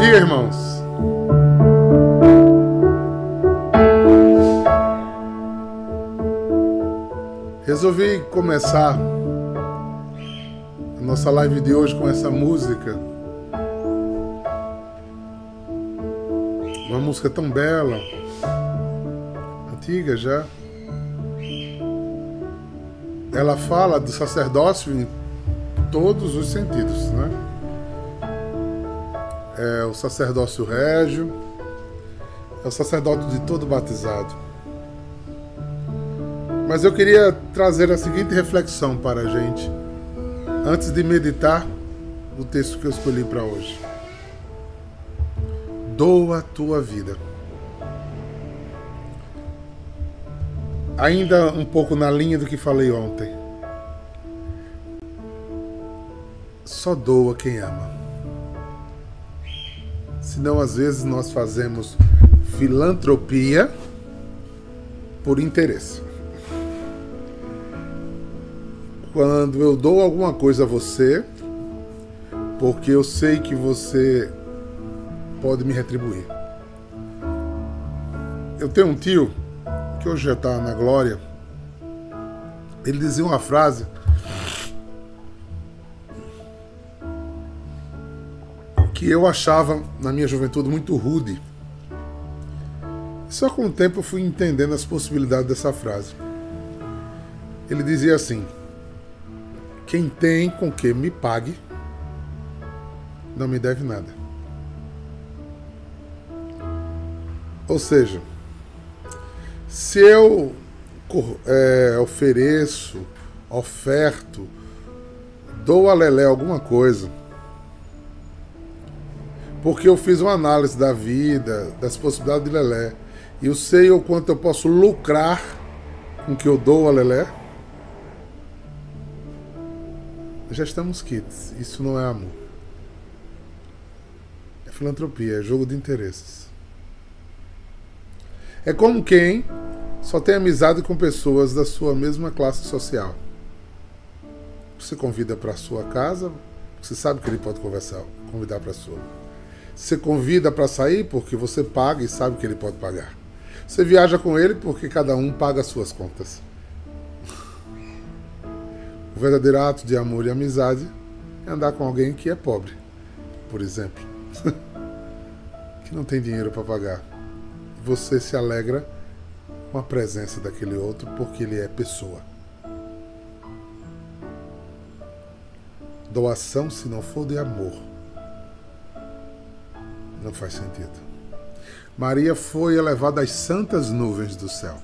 dia, irmãos. Resolvi começar a nossa live de hoje com essa música. Uma música tão bela, antiga já. Ela fala do sacerdócio em todos os sentidos, né? É o sacerdócio régio, é o sacerdote de todo batizado. Mas eu queria trazer a seguinte reflexão para a gente, antes de meditar o texto que eu escolhi para hoje. Doa a tua vida. Ainda um pouco na linha do que falei ontem. Só doa quem ama. Senão, às vezes, nós fazemos filantropia por interesse. Quando eu dou alguma coisa a você, porque eu sei que você pode me retribuir. Eu tenho um tio que hoje já está na glória. Ele dizia uma frase que eu achava na minha juventude muito rude. Só com o tempo eu fui entendendo as possibilidades dessa frase. Ele dizia assim: Quem tem com que me pague, não me deve nada. Ou seja, se eu é, ofereço, oferto, dou a Lelé alguma coisa, porque eu fiz uma análise da vida, das possibilidades de Lelé, e eu sei o quanto eu posso lucrar com o que eu dou a Lelé. Já estamos quites. Isso não é amor. É filantropia, é jogo de interesses. É como quem só tem amizade com pessoas da sua mesma classe social. Você convida para sua casa, você sabe que ele pode conversar, convidar para sua. Você convida para sair porque você paga e sabe que ele pode pagar. Você viaja com ele porque cada um paga as suas contas. O verdadeiro ato de amor e amizade é andar com alguém que é pobre, por exemplo, que não tem dinheiro para pagar. Você se alegra com a presença daquele outro porque ele é pessoa. Doação, se não for de amor, não faz sentido. Maria foi elevada às santas nuvens do céu.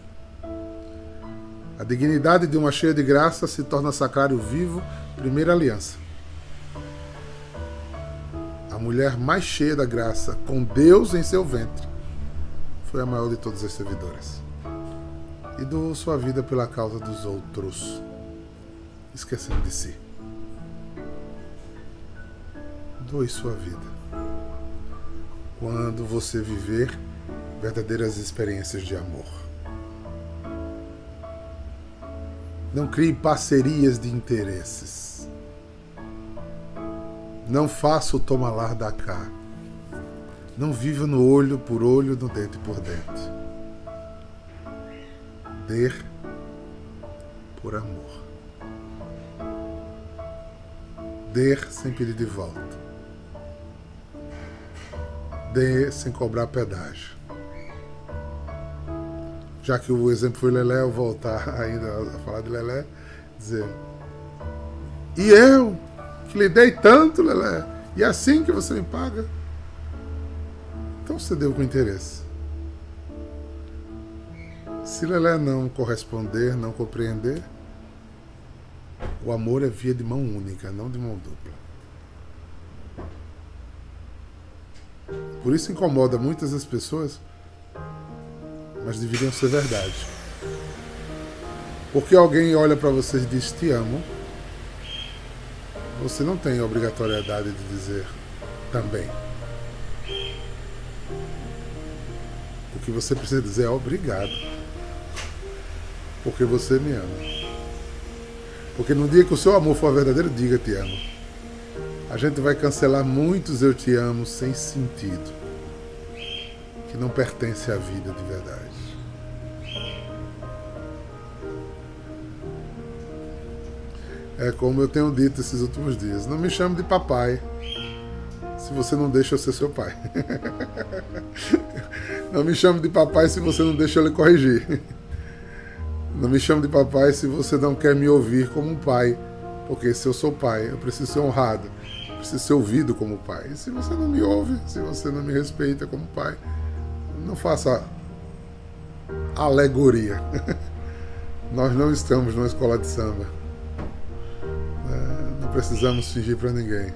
A dignidade de uma cheia de graça se torna sacrário vivo, primeira aliança. A mulher mais cheia da graça, com Deus em seu ventre, foi a maior de todas as servidoras. E doou sua vida pela causa dos outros, esquecendo de si. Doe sua vida quando você viver verdadeiras experiências de amor. Não crie parcerias de interesses. Não faça o toma lá da cá. Não viva no olho por olho, no dente por dente. Dê por amor. Dê sem pedir de volta dê sem cobrar pedágio. Já que o exemplo foi Lelé, eu voltar ainda a falar de Lelé, dizer: E eu, que lhe dei tanto, Lelé, e é assim que você me paga? Então você deu com interesse. Se Lelé não corresponder, não compreender, o amor é via de mão única, não de mão dupla. Por isso incomoda muitas das pessoas, mas deveriam ser verdade. Porque alguém olha para você e diz te amo, você não tem obrigatoriedade de dizer também. O que você precisa dizer é obrigado. Porque você me ama. Porque no dia que o seu amor for verdadeiro, diga te amo. A gente vai cancelar muitos eu te amo sem sentido, que não pertence à vida de verdade. É como eu tenho dito esses últimos dias: não me chame de papai se você não deixa eu ser seu pai. Não me chame de papai se você não deixa eu lhe corrigir. Não me chame de papai se você não quer me ouvir como um pai. Porque se eu sou pai, eu preciso ser honrado, preciso ser ouvido como pai. E se você não me ouve, se você não me respeita como pai, não faça alegoria. Nós não estamos numa escola de samba. É, não precisamos fingir para ninguém.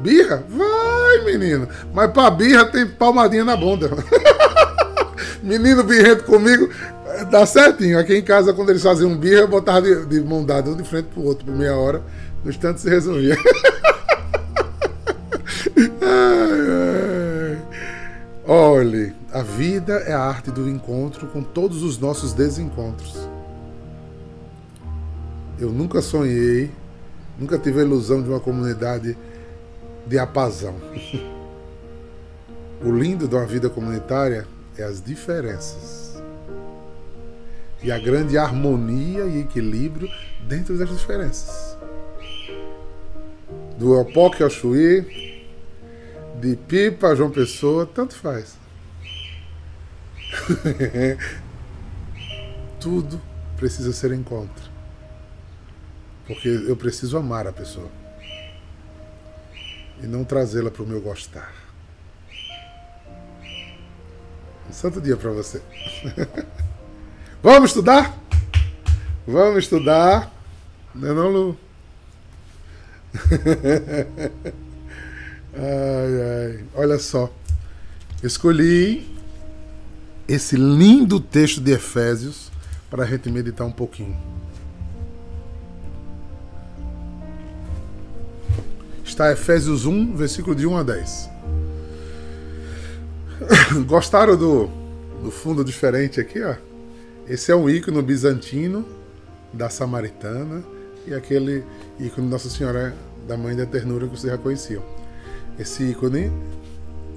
Birra? Vai, menino. Mas pra birra tem palmadinha na bunda. menino birrento comigo, dá certinho. Aqui em casa, quando eles faziam birra, eu botava de, de mão dada um de frente pro outro por meia hora. No instante se resolvia. ai, ai. Olhe, a vida é a arte do encontro com todos os nossos desencontros. Eu nunca sonhei, nunca tive a ilusão de uma comunidade de apazão. O lindo de uma vida comunitária é as diferenças. E a grande harmonia e equilíbrio dentro das diferenças. Do Opoque ao Chuí, de Pipa a João Pessoa, tanto faz. Tudo precisa ser encontro. Porque eu preciso amar a pessoa e não trazê-la para o meu gostar. Um santo dia para você. Vamos estudar? Vamos estudar. Não é não, Lu? ai, ai. Olha só. Escolhi esse lindo texto de Efésios para a gente meditar um pouquinho. Está Efésios 1, versículo de 1 a 10. Gostaram do, do fundo diferente aqui, ó? Esse é um ícone bizantino da Samaritana e aquele ícone Nossa Senhora da Mãe da Ternura que vocês já conheciam. Esse ícone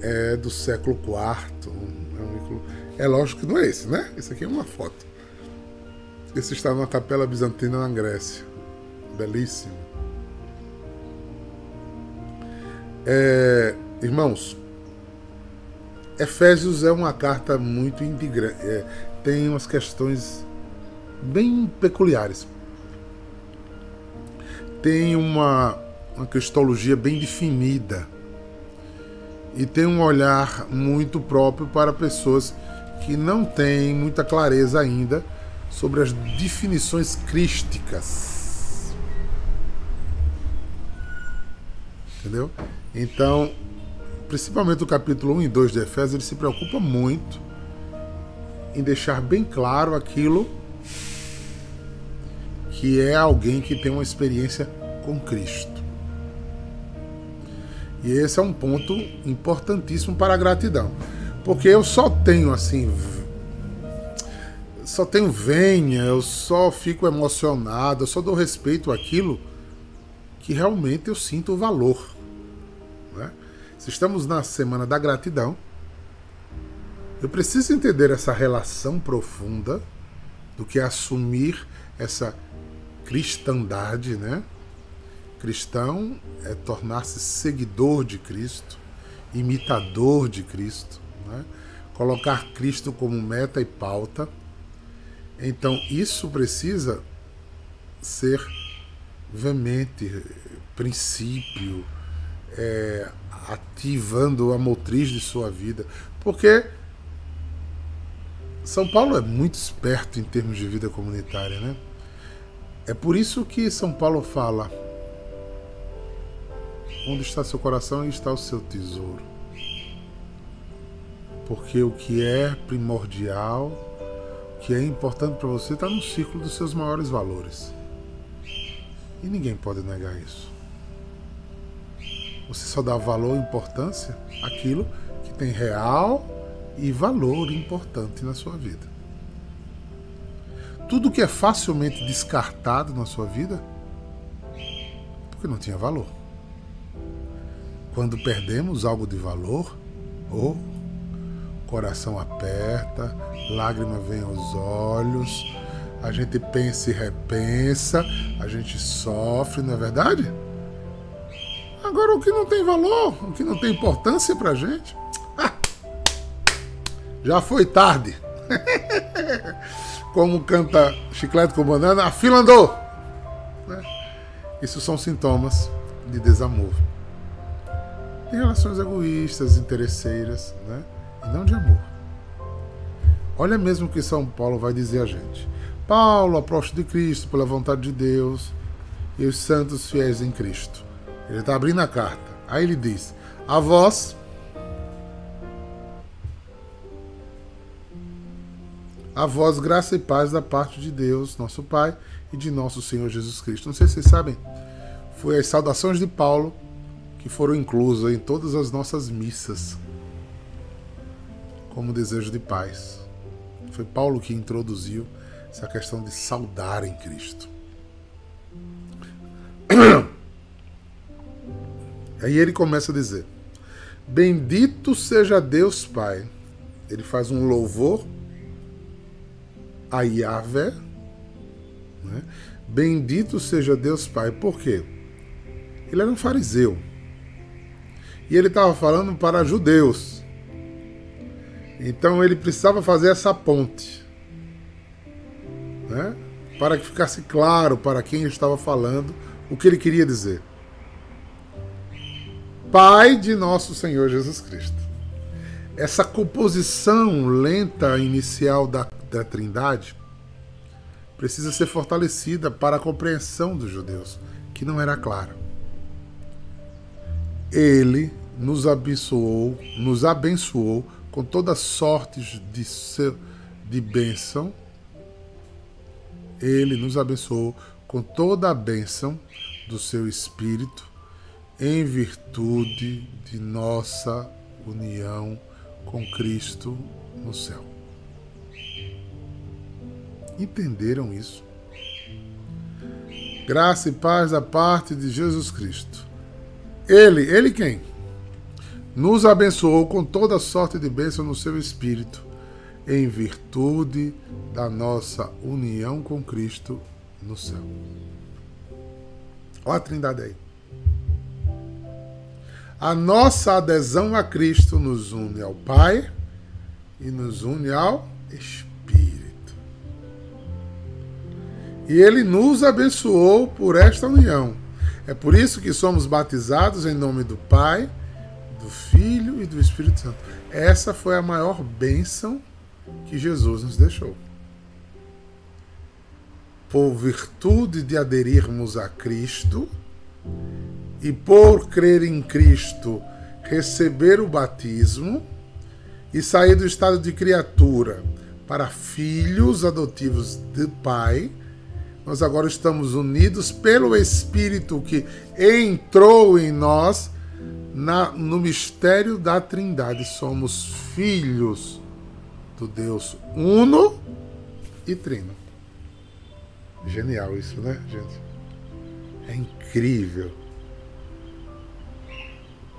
é do século IV. É, um ícone, é lógico que não é esse, né? Esse aqui é uma foto. Esse está numa capela bizantina na Grécia. Belíssimo. É, irmãos, Efésios é uma carta muito integrante, é, tem umas questões bem peculiares. Tem uma, uma cristologia bem definida e tem um olhar muito próprio para pessoas que não têm muita clareza ainda sobre as definições crísticas. Entendeu? Então, principalmente o capítulo 1 e 2 de Efésios, ele se preocupa muito em deixar bem claro aquilo que é alguém que tem uma experiência com Cristo. E esse é um ponto importantíssimo para a gratidão. Porque eu só tenho assim. Só tenho venha, eu só fico emocionado, eu só dou respeito àquilo que realmente eu sinto o valor. Se estamos na semana da gratidão, eu preciso entender essa relação profunda do que é assumir essa cristandade, né? Cristão é tornar-se seguidor de Cristo, imitador de Cristo, né? colocar Cristo como meta e pauta. Então, isso precisa ser veemente, princípio, é, ativando a motriz de sua vida. Porque São Paulo é muito esperto em termos de vida comunitária, né? É por isso que São Paulo fala: onde está seu coração, está o seu tesouro. Porque o que é primordial, o que é importante para você, está no círculo dos seus maiores valores. E ninguém pode negar isso. Você só dá valor e importância àquilo que tem real e valor importante na sua vida. tudo que é facilmente descartado na sua vida, porque não tinha valor. Quando perdemos algo de valor, ou oh, coração aperta, lágrima vem aos olhos, a gente pensa e repensa, a gente sofre, não é verdade? Agora, o que não tem valor, o que não tem importância pra gente, ah, já foi tarde. Como canta Chiclete com Banana, a fila andou. Né? Isso são sintomas de desamor. De relações egoístas, interesseiras, né? e não de amor. Olha mesmo o que São Paulo vai dizer a gente. Paulo, apóstolo de Cristo, pela vontade de Deus, e os santos fiéis em Cristo. Ele está abrindo a carta. Aí ele diz: A vós, a vós graça e paz da parte de Deus, nosso Pai, e de nosso Senhor Jesus Cristo. Não sei se vocês sabem, foi as saudações de Paulo que foram inclusas em todas as nossas missas como desejo de paz. Foi Paulo que introduziu essa questão de saudar em Cristo. Aí ele começa a dizer: Bendito seja Deus Pai. Ele faz um louvor a Yahvé. Né? Bendito seja Deus Pai. Por quê? Ele era um fariseu. E ele estava falando para judeus. Então ele precisava fazer essa ponte né? para que ficasse claro para quem estava falando o que ele queria dizer. Pai de nosso Senhor Jesus Cristo. Essa composição lenta inicial da, da Trindade precisa ser fortalecida para a compreensão dos judeus, que não era clara. Ele nos abençoou, nos abençoou com toda sorte de, de bênção ele nos abençoou com toda a bênção do seu Espírito, em virtude de nossa união com Cristo no céu. Entenderam isso? Graça e paz da parte de Jesus Cristo. Ele, ele quem? Nos abençoou com toda sorte de bênção no seu Espírito em virtude da nossa união com Cristo no céu. Olha a trindade aí. A nossa adesão a Cristo nos une ao Pai e nos une ao Espírito. E Ele nos abençoou por esta união. É por isso que somos batizados em nome do Pai, do Filho e do Espírito Santo. Essa foi a maior bênção que Jesus nos deixou. Por virtude de aderirmos a Cristo e por crer em Cristo, receber o batismo e sair do estado de criatura para filhos adotivos do Pai, nós agora estamos unidos pelo Espírito que entrou em nós na, no mistério da Trindade. Somos filhos do Deus Uno e Trino. Genial isso, né, gente? É incrível.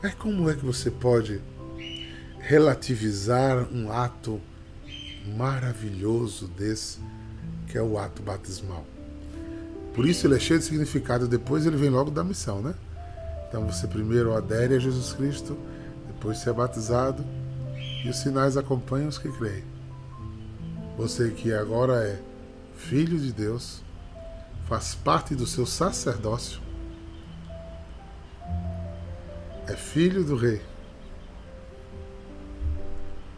É como é que você pode relativizar um ato maravilhoso desse, que é o ato batismal. Por isso ele é cheio de significado, depois ele vem logo da missão, né? Então você primeiro adere a Jesus Cristo, depois você é batizado, e os sinais acompanham os que creem. Você que agora é filho de Deus, faz parte do seu sacerdócio, é filho do rei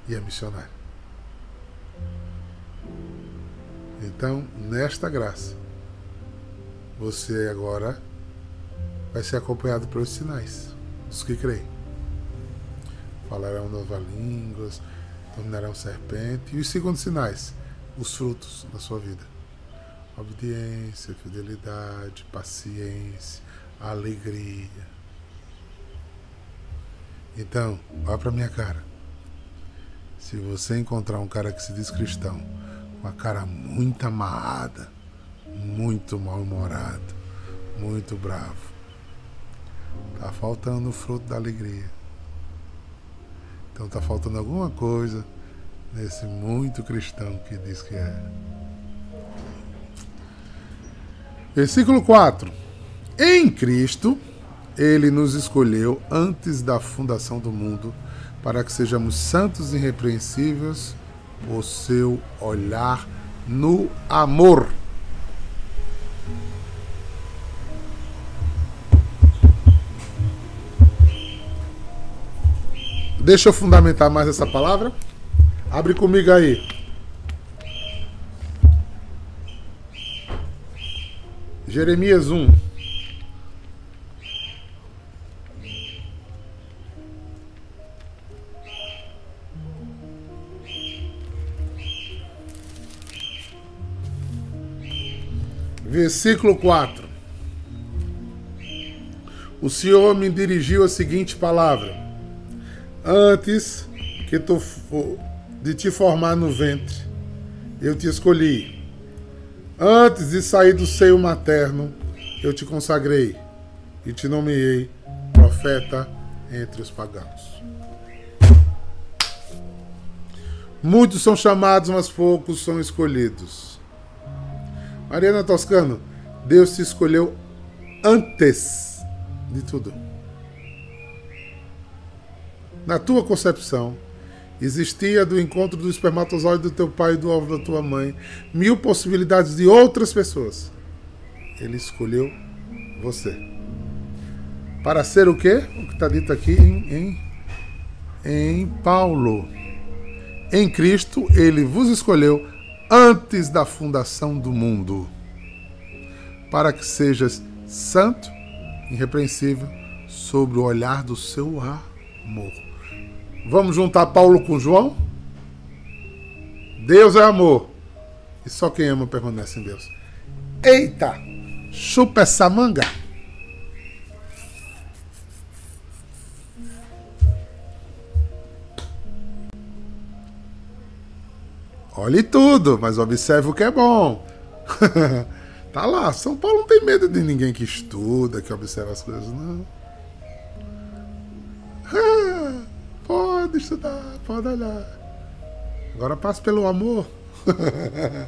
e é missionário. Então, nesta graça, você agora vai ser acompanhado pelos sinais dos que creem. Falarão novas línguas, dominarão serpente. E os segundos sinais, os frutos da sua vida. Obediência, fidelidade, paciência, alegria. Então, vá para minha cara. Se você encontrar um cara que se diz cristão, com a cara muito amarrada, muito mal-humorado, muito bravo. Tá faltando o fruto da alegria. Então tá faltando alguma coisa nesse muito cristão que diz que é. Versículo 4. Em Cristo, ele nos escolheu antes da fundação do mundo para que sejamos santos e irrepreensíveis por seu olhar no amor. Deixa eu fundamentar mais essa palavra. Abre comigo aí. Jeremias 1. Versículo 4. O Senhor me dirigiu a seguinte palavra: Antes que tu de te formar no ventre, eu te escolhi. Antes de sair do seio materno, eu te consagrei e te nomeei profeta entre os pagãos. Muitos são chamados, mas poucos são escolhidos. Mariana Toscano, Deus te escolheu antes de tudo. Na tua concepção, existia do encontro do espermatozoide do teu pai e do ovo da tua mãe mil possibilidades de outras pessoas. Ele escolheu você. Para ser o quê? O que está dito aqui em, em, em Paulo. Em Cristo, ele vos escolheu antes da fundação do mundo, para que sejas santo, irrepreensível, sobre o olhar do seu amor. Vamos juntar Paulo com João? Deus é amor. E só quem ama permanece em Deus. Eita! Chupa essa manga! Olhe tudo, mas observe o que é bom. tá lá, São Paulo não tem medo de ninguém que estuda, que observa as coisas, não. pode estudar, pode olhar. Agora passe pelo amor.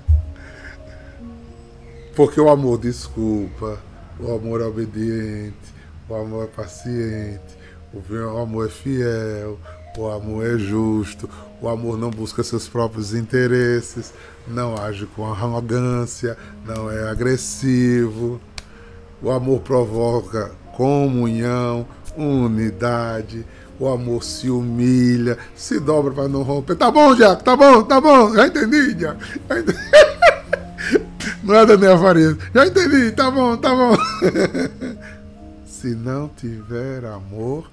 Porque o amor desculpa, o amor é obediente, o amor é paciente, o amor é fiel, o amor é justo, o amor não busca seus próprios interesses, não age com arrogância, não é agressivo. O amor provoca comunhão, unidade. O amor se humilha, se dobra para não romper. Tá bom, Jaco, tá bom, tá bom. Já entendi, Jaco. Não é Daniel Farias. Já entendi, tá bom, tá bom. se não tiver amor,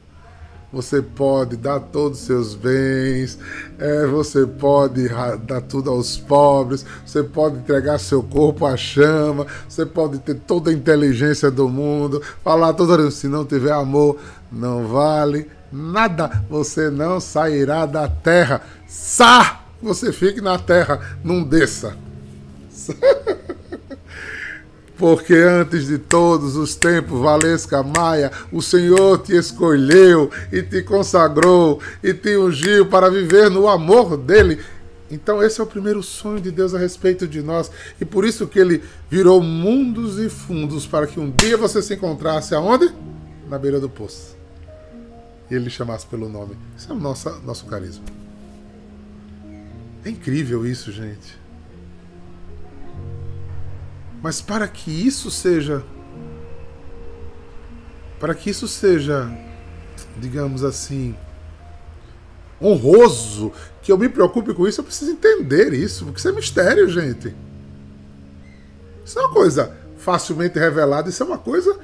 você pode dar todos os seus bens, é, você pode dar tudo aos pobres, você pode entregar seu corpo à chama, você pode ter toda a inteligência do mundo, falar toda se não tiver amor, não vale nada, você não sairá da terra. Sa! Você fique na terra, não desça. Porque antes de todos os tempos, Valesca Maia, o Senhor te escolheu e te consagrou e te ungiu para viver no amor dele. Então esse é o primeiro sonho de Deus a respeito de nós e por isso que ele virou mundos e fundos para que um dia você se encontrasse aonde? Na beira do poço. E ele chamasse pelo nome. Isso é o nosso, nosso carisma. É incrível isso, gente. Mas para que isso seja para que isso seja, digamos assim, honroso, que eu me preocupe com isso, eu preciso entender isso, porque isso é mistério, gente. Isso não é uma coisa facilmente revelada, isso é uma coisa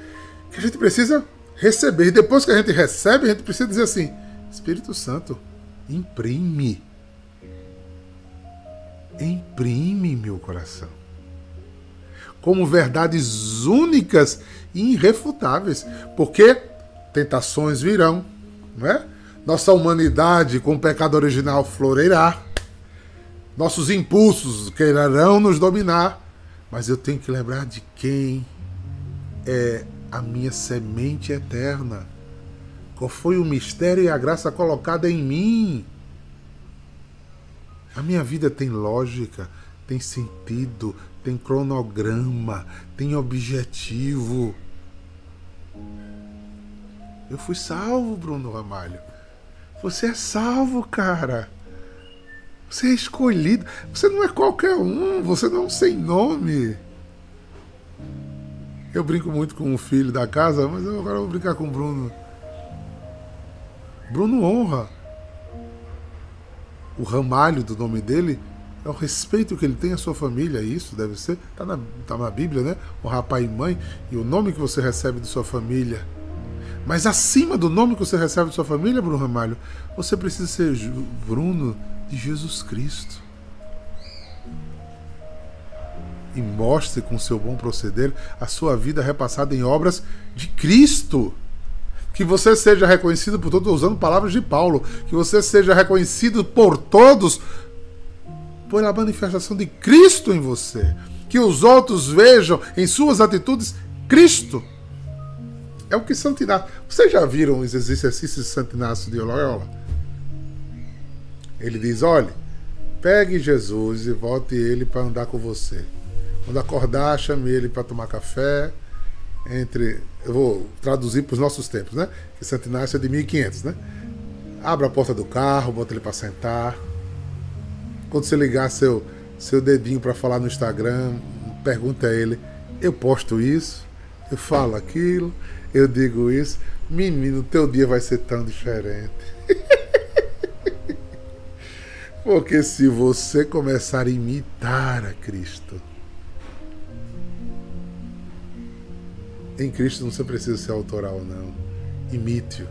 que a gente precisa receber. E depois que a gente recebe, a gente precisa dizer assim: Espírito Santo, imprime. Imprime meu coração como verdades únicas e irrefutáveis, porque tentações virão, não é? Nossa humanidade com o pecado original floreirá. Nossos impulsos quererão nos dominar, mas eu tenho que lembrar de quem é a minha semente eterna. Qual foi o mistério e a graça colocada em mim? A minha vida tem lógica, tem sentido, tem cronograma, tem objetivo. Eu fui salvo, Bruno Ramalho. Você é salvo, cara. Você é escolhido. Você não é qualquer um. Você não é um sem nome. Eu brinco muito com o filho da casa, mas eu agora vou brincar com o Bruno. Bruno honra o ramalho do nome dele é o respeito que ele tem à sua família, isso deve ser, está na, tá na Bíblia, né? Honrar pai e mãe e o nome que você recebe de sua família. Mas acima do nome que você recebe de sua família, Bruno Ramalho, você precisa ser Bruno de Jesus Cristo. E mostre com seu bom proceder a sua vida repassada em obras de Cristo. Que você seja reconhecido por todos, usando palavras de Paulo, que você seja reconhecido por todos pela manifestação de Cristo em você. Que os outros vejam em suas atitudes Cristo. É o que Santo Inácio. Vocês já viram os exercícios de Santo Inácio de Loyola? Ele diz: olhe, pegue Jesus e volte ele para andar com você. Quando acordar, chame ele para tomar café. Entre. Eu vou traduzir para os nossos tempos, né? Que Santo Inácio é de 1500, né? Abra a porta do carro, bota ele para sentar. Quando você ligar seu, seu dedinho para falar no Instagram, pergunta a ele: eu posto isso, eu falo aquilo, eu digo isso. Menino, teu dia vai ser tão diferente. Porque se você começar a imitar a Cristo, em Cristo não você precisa ser autoral, não. Imite-o.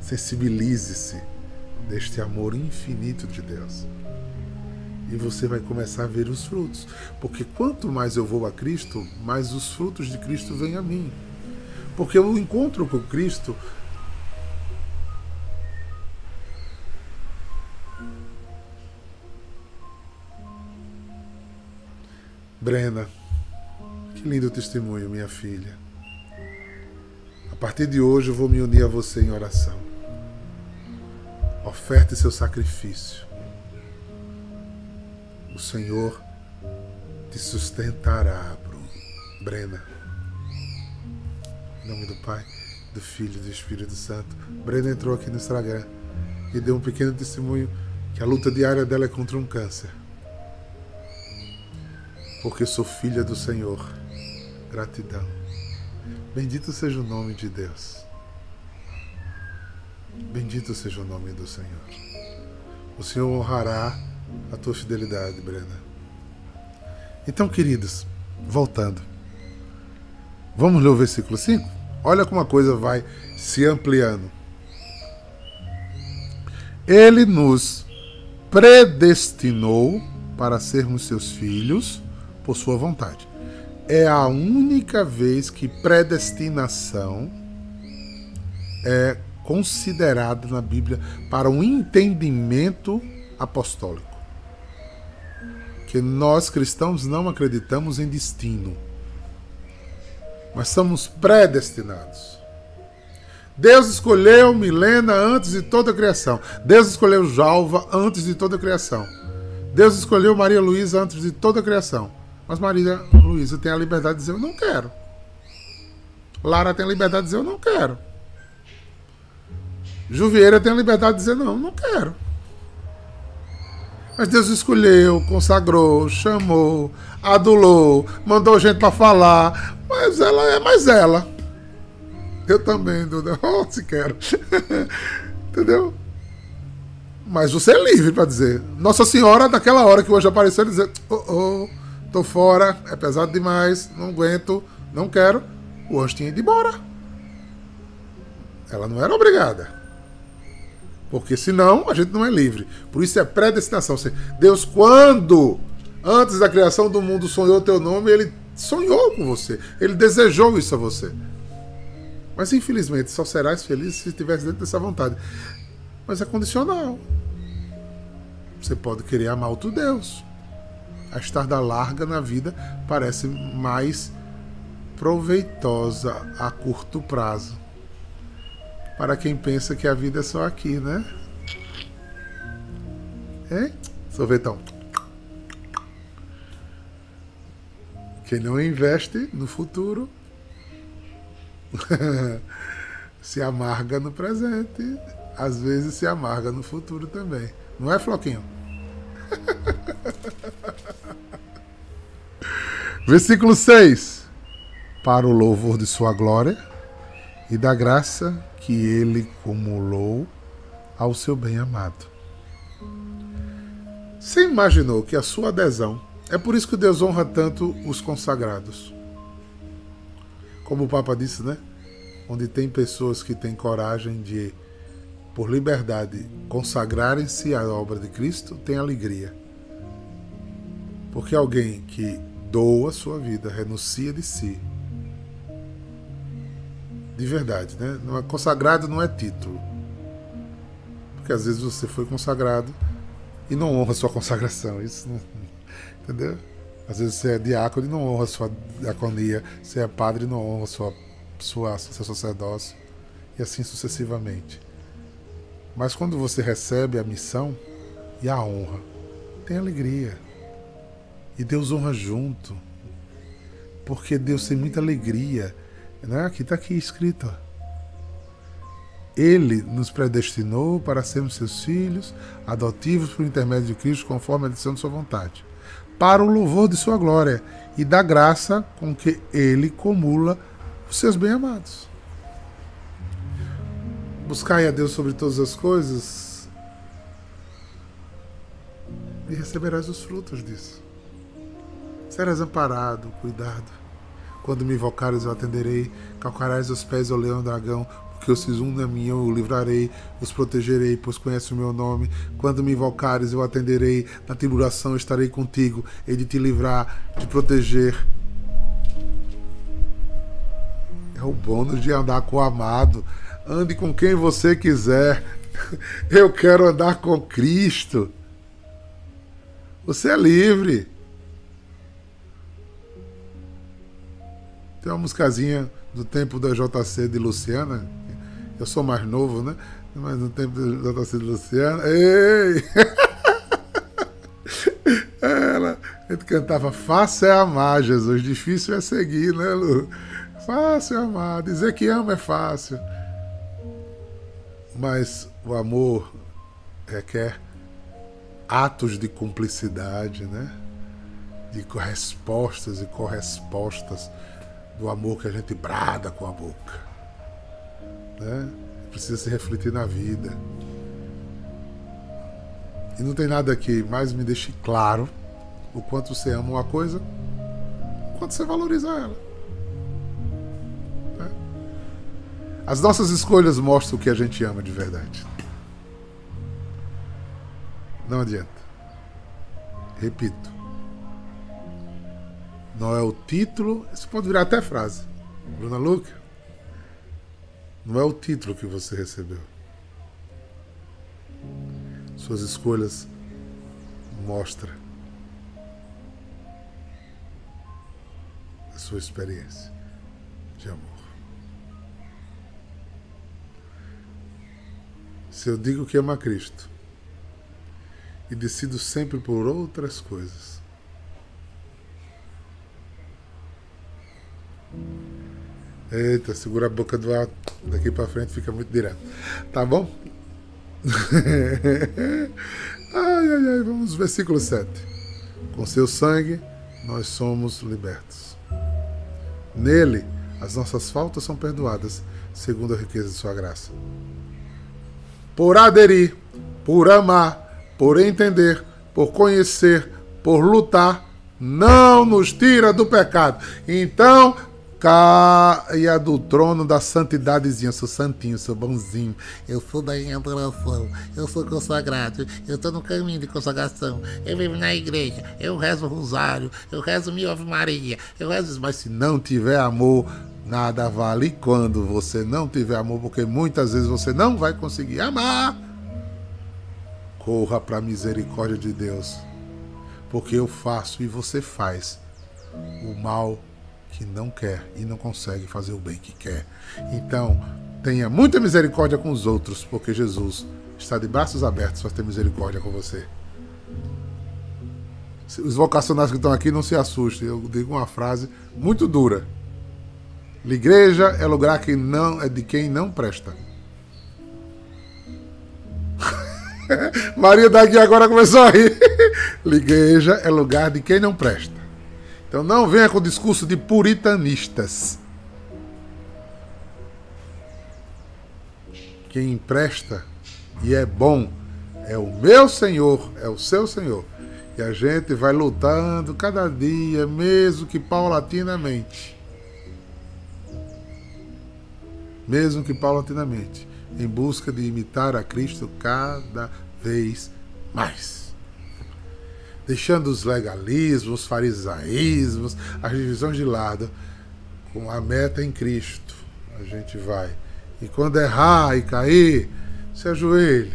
Sensibilize-se deste amor infinito de Deus. E você vai começar a ver os frutos. Porque quanto mais eu vou a Cristo, mais os frutos de Cristo vêm a mim. Porque o encontro com Cristo Brena, que lindo testemunho, minha filha. A partir de hoje eu vou me unir a você em oração. Oferte seu sacrifício. O Senhor te sustentará, Bruno. Brena. Em nome do Pai, do Filho e do Espírito Santo. Brenda entrou aqui no Instagram e deu um pequeno testemunho que a luta diária dela é contra um câncer. Porque sou filha do Senhor. Gratidão. Bendito seja o nome de Deus. Bendito seja o nome do Senhor. O Senhor honrará a tua fidelidade, Brena. Então, queridos, voltando. Vamos ler o versículo 5? Olha como a coisa vai se ampliando. Ele nos predestinou para sermos seus filhos por sua vontade. É a única vez que predestinação é considerada na Bíblia para um entendimento apostólico. Que nós cristãos não acreditamos em destino mas somos predestinados. Deus escolheu Milena antes de toda a criação. Deus escolheu Jalva antes de toda a criação. Deus escolheu Maria Luísa antes de toda a criação. Mas Maria Luísa tem a liberdade de dizer: Eu não quero. Lara tem a liberdade de dizer: Eu não quero. Juvieira tem a liberdade de dizer: Não, não quero. Mas Deus escolheu, consagrou, chamou, adulou, mandou gente para falar, mas ela é mais ela. Eu também, Duda. Oh, se quero. Entendeu? Mas você é livre para dizer. Nossa Senhora, daquela hora que hoje apareceu, dizer: Oh, oh, tô fora, é pesado demais, não aguento, não quero. O anjo tinha ido embora. Ela não era obrigada. Porque senão a gente não é livre. Por isso é predestinação. Deus, quando antes da criação do mundo sonhou teu nome, ele sonhou com você. Ele desejou isso a você. Mas infelizmente só serás feliz se estivesse dentro dessa vontade. Mas é condicional. Você pode querer amar outro Deus. A estada larga na vida parece mais proveitosa a curto prazo. Para quem pensa que a vida é só aqui, né? Hein? Sorvetão. Quem não investe no futuro se amarga no presente. Às vezes se amarga no futuro também. Não é, Floquinho? Versículo 6. Para o louvor de sua glória e da graça que ele cumulou ao seu bem-amado. Você imaginou que a sua adesão é por isso que Deus honra tanto os consagrados? Como o Papa disse, né? Onde tem pessoas que têm coragem de, por liberdade, consagrarem-se à obra de Cristo, tem alegria. Porque alguém que doa sua vida, renuncia de si, de verdade, né? É, consagrado não é título. Porque às vezes você foi consagrado e não honra sua consagração. Isso não, entendeu? Às vezes você é diácono e não honra sua diaconia, você é padre e não honra sua, sua, seu sacerdócio, e assim sucessivamente. Mas quando você recebe a missão e a honra, tem alegria. E Deus honra junto. Porque Deus tem muita alegria. Né? Aqui está aqui escrito. Ele nos predestinou para sermos seus filhos, adotivos por intermédio de Cristo, conforme a decisão de sua vontade, para o louvor de sua glória e da graça com que ele comula os seus bem-amados. Buscai a Deus sobre todas as coisas e receberás os frutos disso. Serás amparado, cuidado. Quando me invocares, eu atenderei. Calcarás os pés ao leão dragão, porque os fiz um na minha, eu o livrarei, os protegerei, pois conhece o meu nome. Quando me invocares, eu atenderei. Na tribulação estarei contigo, e de te livrar, te proteger. É o bônus de andar com o amado. Ande com quem você quiser. Eu quero andar com Cristo. Você é livre. Tem uma musicazinha do tempo da JC de Luciana. Eu sou mais novo, né? Mas no tempo da JC de Luciana. Ei! Ela, a gente cantava Fácil é amar, Jesus. Difícil é seguir, né, Lu? Fácil é amar. Dizer que ama é fácil. Mas o amor requer atos de cumplicidade, né? De respostas e correspostas do amor que a gente brada com a boca. Né? Precisa se refletir na vida. E não tem nada que mais me deixe claro o quanto você ama uma coisa, o quanto você valoriza ela. Né? As nossas escolhas mostram o que a gente ama de verdade. Não adianta. Repito. Não é o título, isso pode virar até frase. Bruna Luca, não é o título que você recebeu. Suas escolhas mostram a sua experiência de amor. Se eu digo que amo a Cristo e decido sempre por outras coisas, Eita, segura a boca do ar. Daqui para frente fica muito direto. Tá bom? ai, ai, ai. Vamos, versículo 7. Com seu sangue nós somos libertos. Nele as nossas faltas são perdoadas, segundo a riqueza de sua graça. Por aderir, por amar, por entender, por conhecer, por lutar, não nos tira do pecado. Então, caia do trono da santidadezinha. Eu sou santinho, sou bonzinho. Eu sou da adoração. Eu sou consagrado. Eu estou no caminho de consagração. Eu vivo na igreja. Eu rezo o rosário. Eu rezo minha Ave Maria. Eu rezo. Mas se não tiver amor, nada vale. E quando você não tiver amor, porque muitas vezes você não vai conseguir amar corra para a misericórdia de Deus, porque eu faço e você faz o mal que não quer e não consegue fazer o bem que quer. Então, tenha muita misericórdia com os outros, porque Jesus está de braços abertos para ter misericórdia com você. Os vocacionais que estão aqui não se assustem, eu digo uma frase muito dura. A igreja é lugar que não é de quem não presta. Maria daqui agora começou a rir. igreja é lugar de quem não presta. Então não venha com o discurso de puritanistas. Quem empresta e é bom é o meu Senhor, é o seu Senhor. E a gente vai lutando cada dia, mesmo que paulatinamente. Mesmo que paulatinamente, em busca de imitar a Cristo cada vez mais deixando os legalismos, os farisaísmos, as divisões de lado, com a meta em Cristo. A gente vai. E quando errar e cair, se ajoelhe,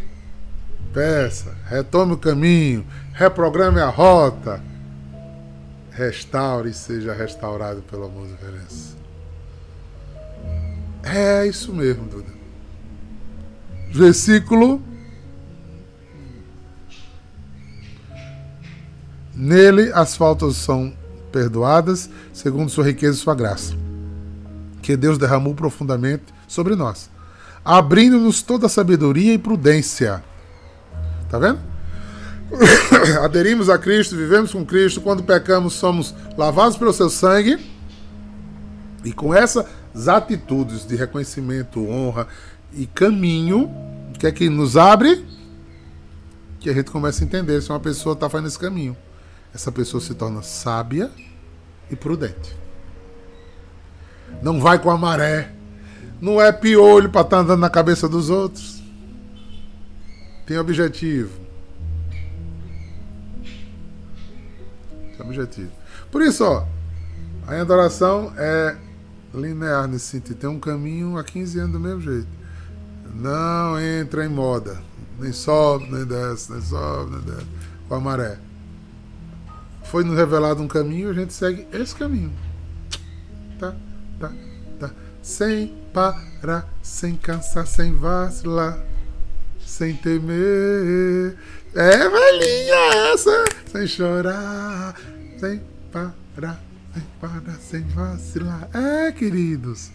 peça, retome o caminho, reprograme a rota, restaure e seja restaurado pelo amor de diferença. É isso mesmo, Duda. Versículo Nele as faltas são perdoadas, segundo sua riqueza e sua graça, que Deus derramou profundamente sobre nós, abrindo-nos toda sabedoria e prudência. Tá vendo? Aderimos a Cristo, vivemos com Cristo, quando pecamos somos lavados pelo seu sangue, e com essas atitudes de reconhecimento, honra e caminho, que é que nos abre, que a gente começa a entender se uma pessoa está fazendo esse caminho essa pessoa se torna sábia e prudente. Não vai com a maré. Não é piolho para estar tá andando na cabeça dos outros. Tem objetivo. Tem objetivo. Por isso, ó, a adoração é linear nesse sentido. Tem um caminho há 15 anos do mesmo jeito. Não entra em moda. Nem sobe, nem desce, nem sobe, nem desce. Com a maré foi nos revelado um caminho, a gente segue esse caminho. Tá, tá, tá. Sem parar, sem cansar, sem vacilar, sem temer. É velhinha essa, sem chorar, sem parar, sem parar, sem vacilar. É, queridos.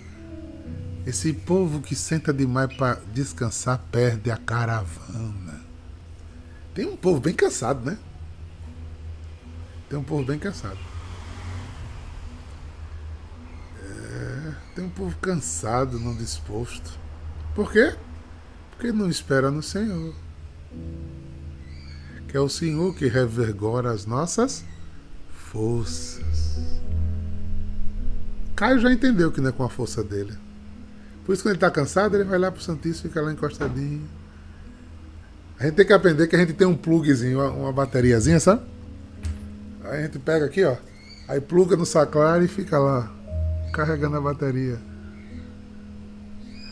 Esse povo que senta demais para descansar perde a caravana. Tem um povo bem cansado, né? Tem um povo bem cansado. É, tem um povo cansado, não disposto. Por quê? Porque não espera no Senhor. Que é o Senhor que revergora as nossas forças. Caio já entendeu que não é com a força dele. Por isso, quando ele está cansado, ele vai lá para o Santíssimo e fica lá encostadinho. A gente tem que aprender que a gente tem um plugzinho, uma, uma bateriazinha, sabe? A gente pega aqui, ó. Aí pluga no saclar e fica lá, carregando a bateria.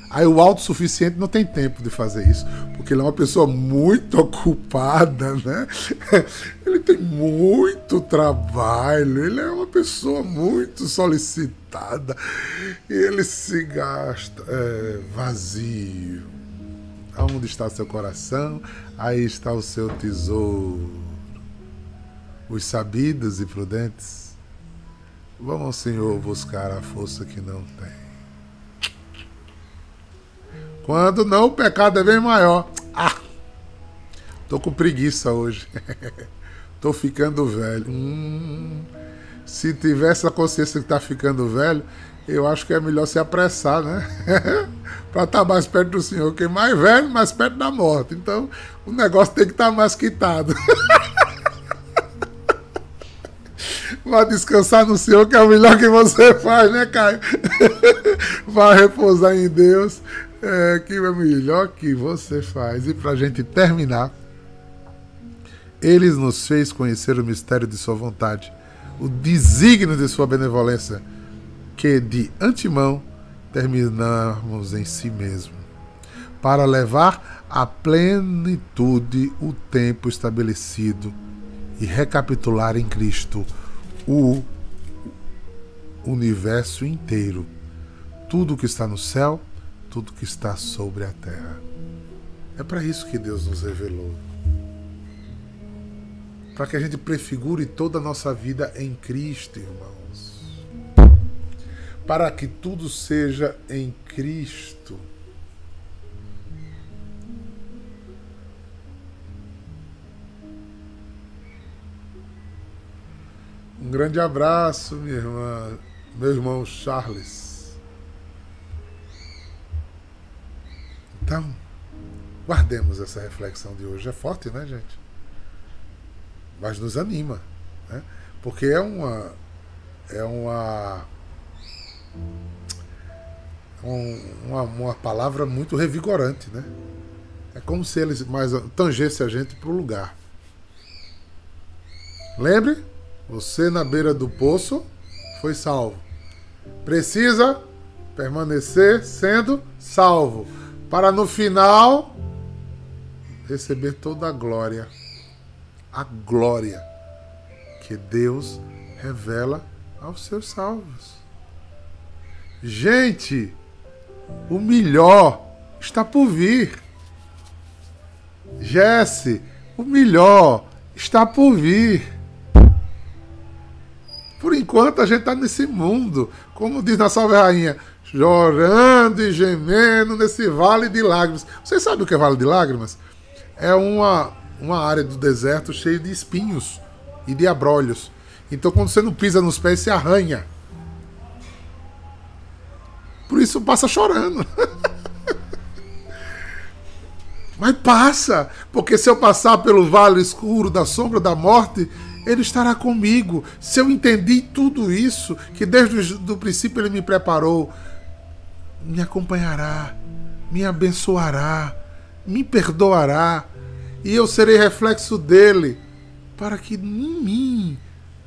Aí o autossuficiente não tem tempo de fazer isso, porque ele é uma pessoa muito ocupada, né? Ele tem muito trabalho, ele é uma pessoa muito solicitada, ele se gasta é, vazio. Onde está seu coração? Aí está o seu tesouro os sabidos e prudentes, vão ao Senhor buscar a força que não tem. Quando não, o pecado é bem maior. Ah! Tô com preguiça hoje. tô ficando velho. Hum, se tivesse a consciência que tá ficando velho, eu acho que é melhor se apressar, né? para estar tá mais perto do Senhor. Quem mais velho, mais perto da morte. Então, o negócio tem que estar tá mais quitado. Vá descansar no Senhor, que é o melhor que você faz, né, Caio? Vá repousar em Deus, é, que é o melhor que você faz. E para a gente terminar, Ele nos fez conhecer o mistério de Sua vontade, o desígnio de Sua benevolência, que de antemão terminamos em si mesmo, para levar à plenitude o tempo estabelecido e recapitular em Cristo o universo inteiro, tudo que está no céu, tudo que está sobre a terra. É para isso que Deus nos revelou. Para que a gente prefigure toda a nossa vida em Cristo, irmãos. Para que tudo seja em Cristo. Um grande abraço, minha irmã, meu irmão Charles. Então, guardemos essa reflexão de hoje. É forte, né, gente? Mas nos anima, né? Porque é uma é uma uma, uma palavra muito revigorante, né? É como se eles mais tangesse a gente para o lugar. Lembre? Você na beira do poço foi salvo. Precisa permanecer sendo salvo para no final receber toda a glória. A glória que Deus revela aos seus salvos. Gente, o melhor está por vir. Jesse, o melhor está por vir. Por enquanto a gente está nesse mundo, como diz na Salve Rainha, chorando e gemendo nesse vale de lágrimas. Vocês sabem o que é vale de lágrimas? É uma, uma área do deserto cheia de espinhos e de abrolhos. Então quando você não pisa nos pés, você arranha. Por isso passa chorando. Mas passa, porque se eu passar pelo vale escuro da sombra da morte, ele estará comigo. Se eu entendi tudo isso, que desde o princípio Ele me preparou, me acompanhará, me abençoará, me perdoará, e eu serei reflexo dele, para que em mim,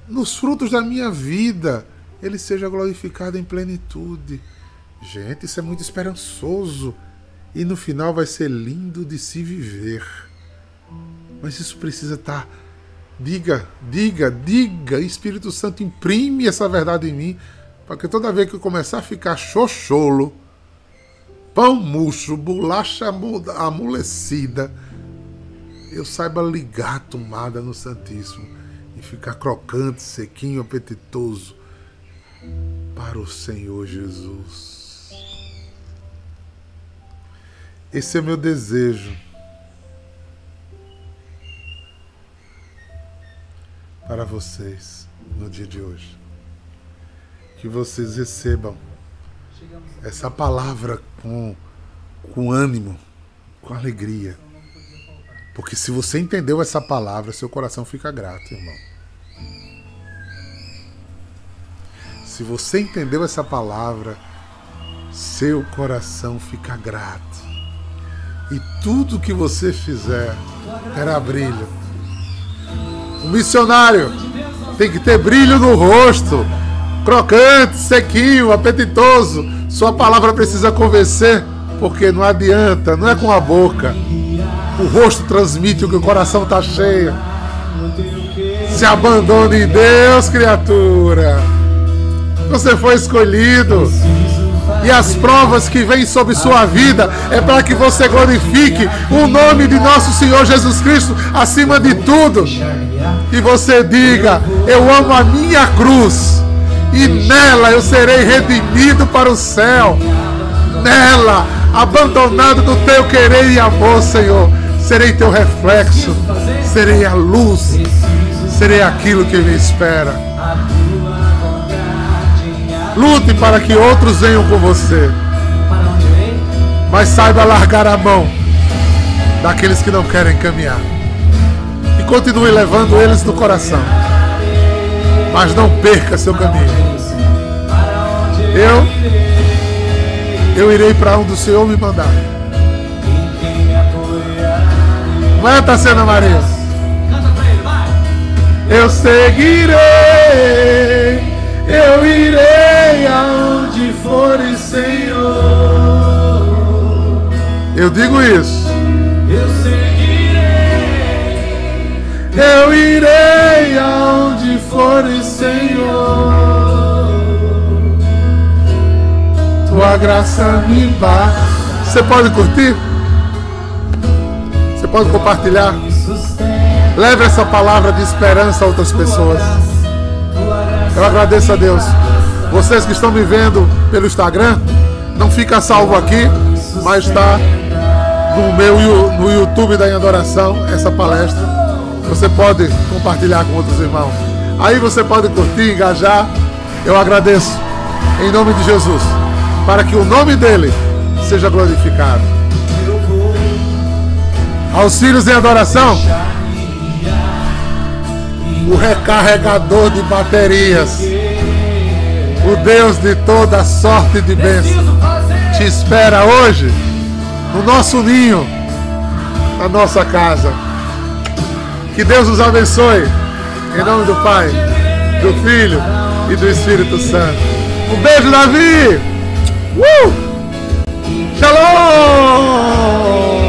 nos frutos da minha vida, Ele seja glorificado em plenitude. Gente, isso é muito esperançoso. E no final vai ser lindo de se viver. Mas isso precisa estar Diga, diga, diga, Espírito Santo, imprime essa verdade em mim, para que toda vez que eu começar a ficar xoxolo, pão murcho, bolacha amolecida, eu saiba ligar a tomada no Santíssimo e ficar crocante, sequinho, apetitoso para o Senhor Jesus. Esse é meu desejo para vocês no dia de hoje. Que vocês recebam essa palavra com, com ânimo, com alegria. Porque se você entendeu essa palavra, seu coração fica grato, irmão. Se você entendeu essa palavra, seu coração fica grato. E tudo que você fizer terá brilho missionário tem que ter brilho no rosto, crocante, sequinho, apetitoso. Sua palavra precisa convencer, porque não adianta, não é com a boca. O rosto transmite o que o coração está cheio. Se abandone em Deus, criatura. Você foi escolhido. E as provas que vêm sobre sua vida é para que você glorifique o nome de nosso Senhor Jesus Cristo acima de tudo. E você diga: Eu amo a minha cruz, e nela eu serei redimido para o céu. Nela, abandonado do teu querer e amor, Senhor, serei teu reflexo, serei a luz, serei aquilo que me espera. Lute para que outros venham com você. Mas saiba largar a mão daqueles que não querem caminhar. E continue levando eles no coração. Mas não perca seu caminho. Eu eu irei para onde o Senhor me mandar. Não é, Tacena Maria? Eu seguirei, eu irei aonde for, Senhor. Eu digo isso. Eu seguirei. Eu irei aonde fores, Senhor. Tua graça me basta. Você pode curtir? Você pode compartilhar? Leve essa palavra de esperança a outras pessoas. Eu agradeço a Deus. Vocês que estão me vendo pelo Instagram, não fica salvo aqui, mas está no meu no YouTube da Em Adoração essa palestra. Você pode compartilhar com outros irmãos. Aí você pode curtir, engajar. Eu agradeço em nome de Jesus, para que o nome dele seja glorificado. filhos em adoração, o recarregador de baterias, o Deus de toda sorte de bênçãos, te espera hoje no nosso ninho, na nossa casa. Que Deus os abençoe, em nome do Pai, do Filho e do Espírito Santo. Um beijo, Davi! Uh! Shalom!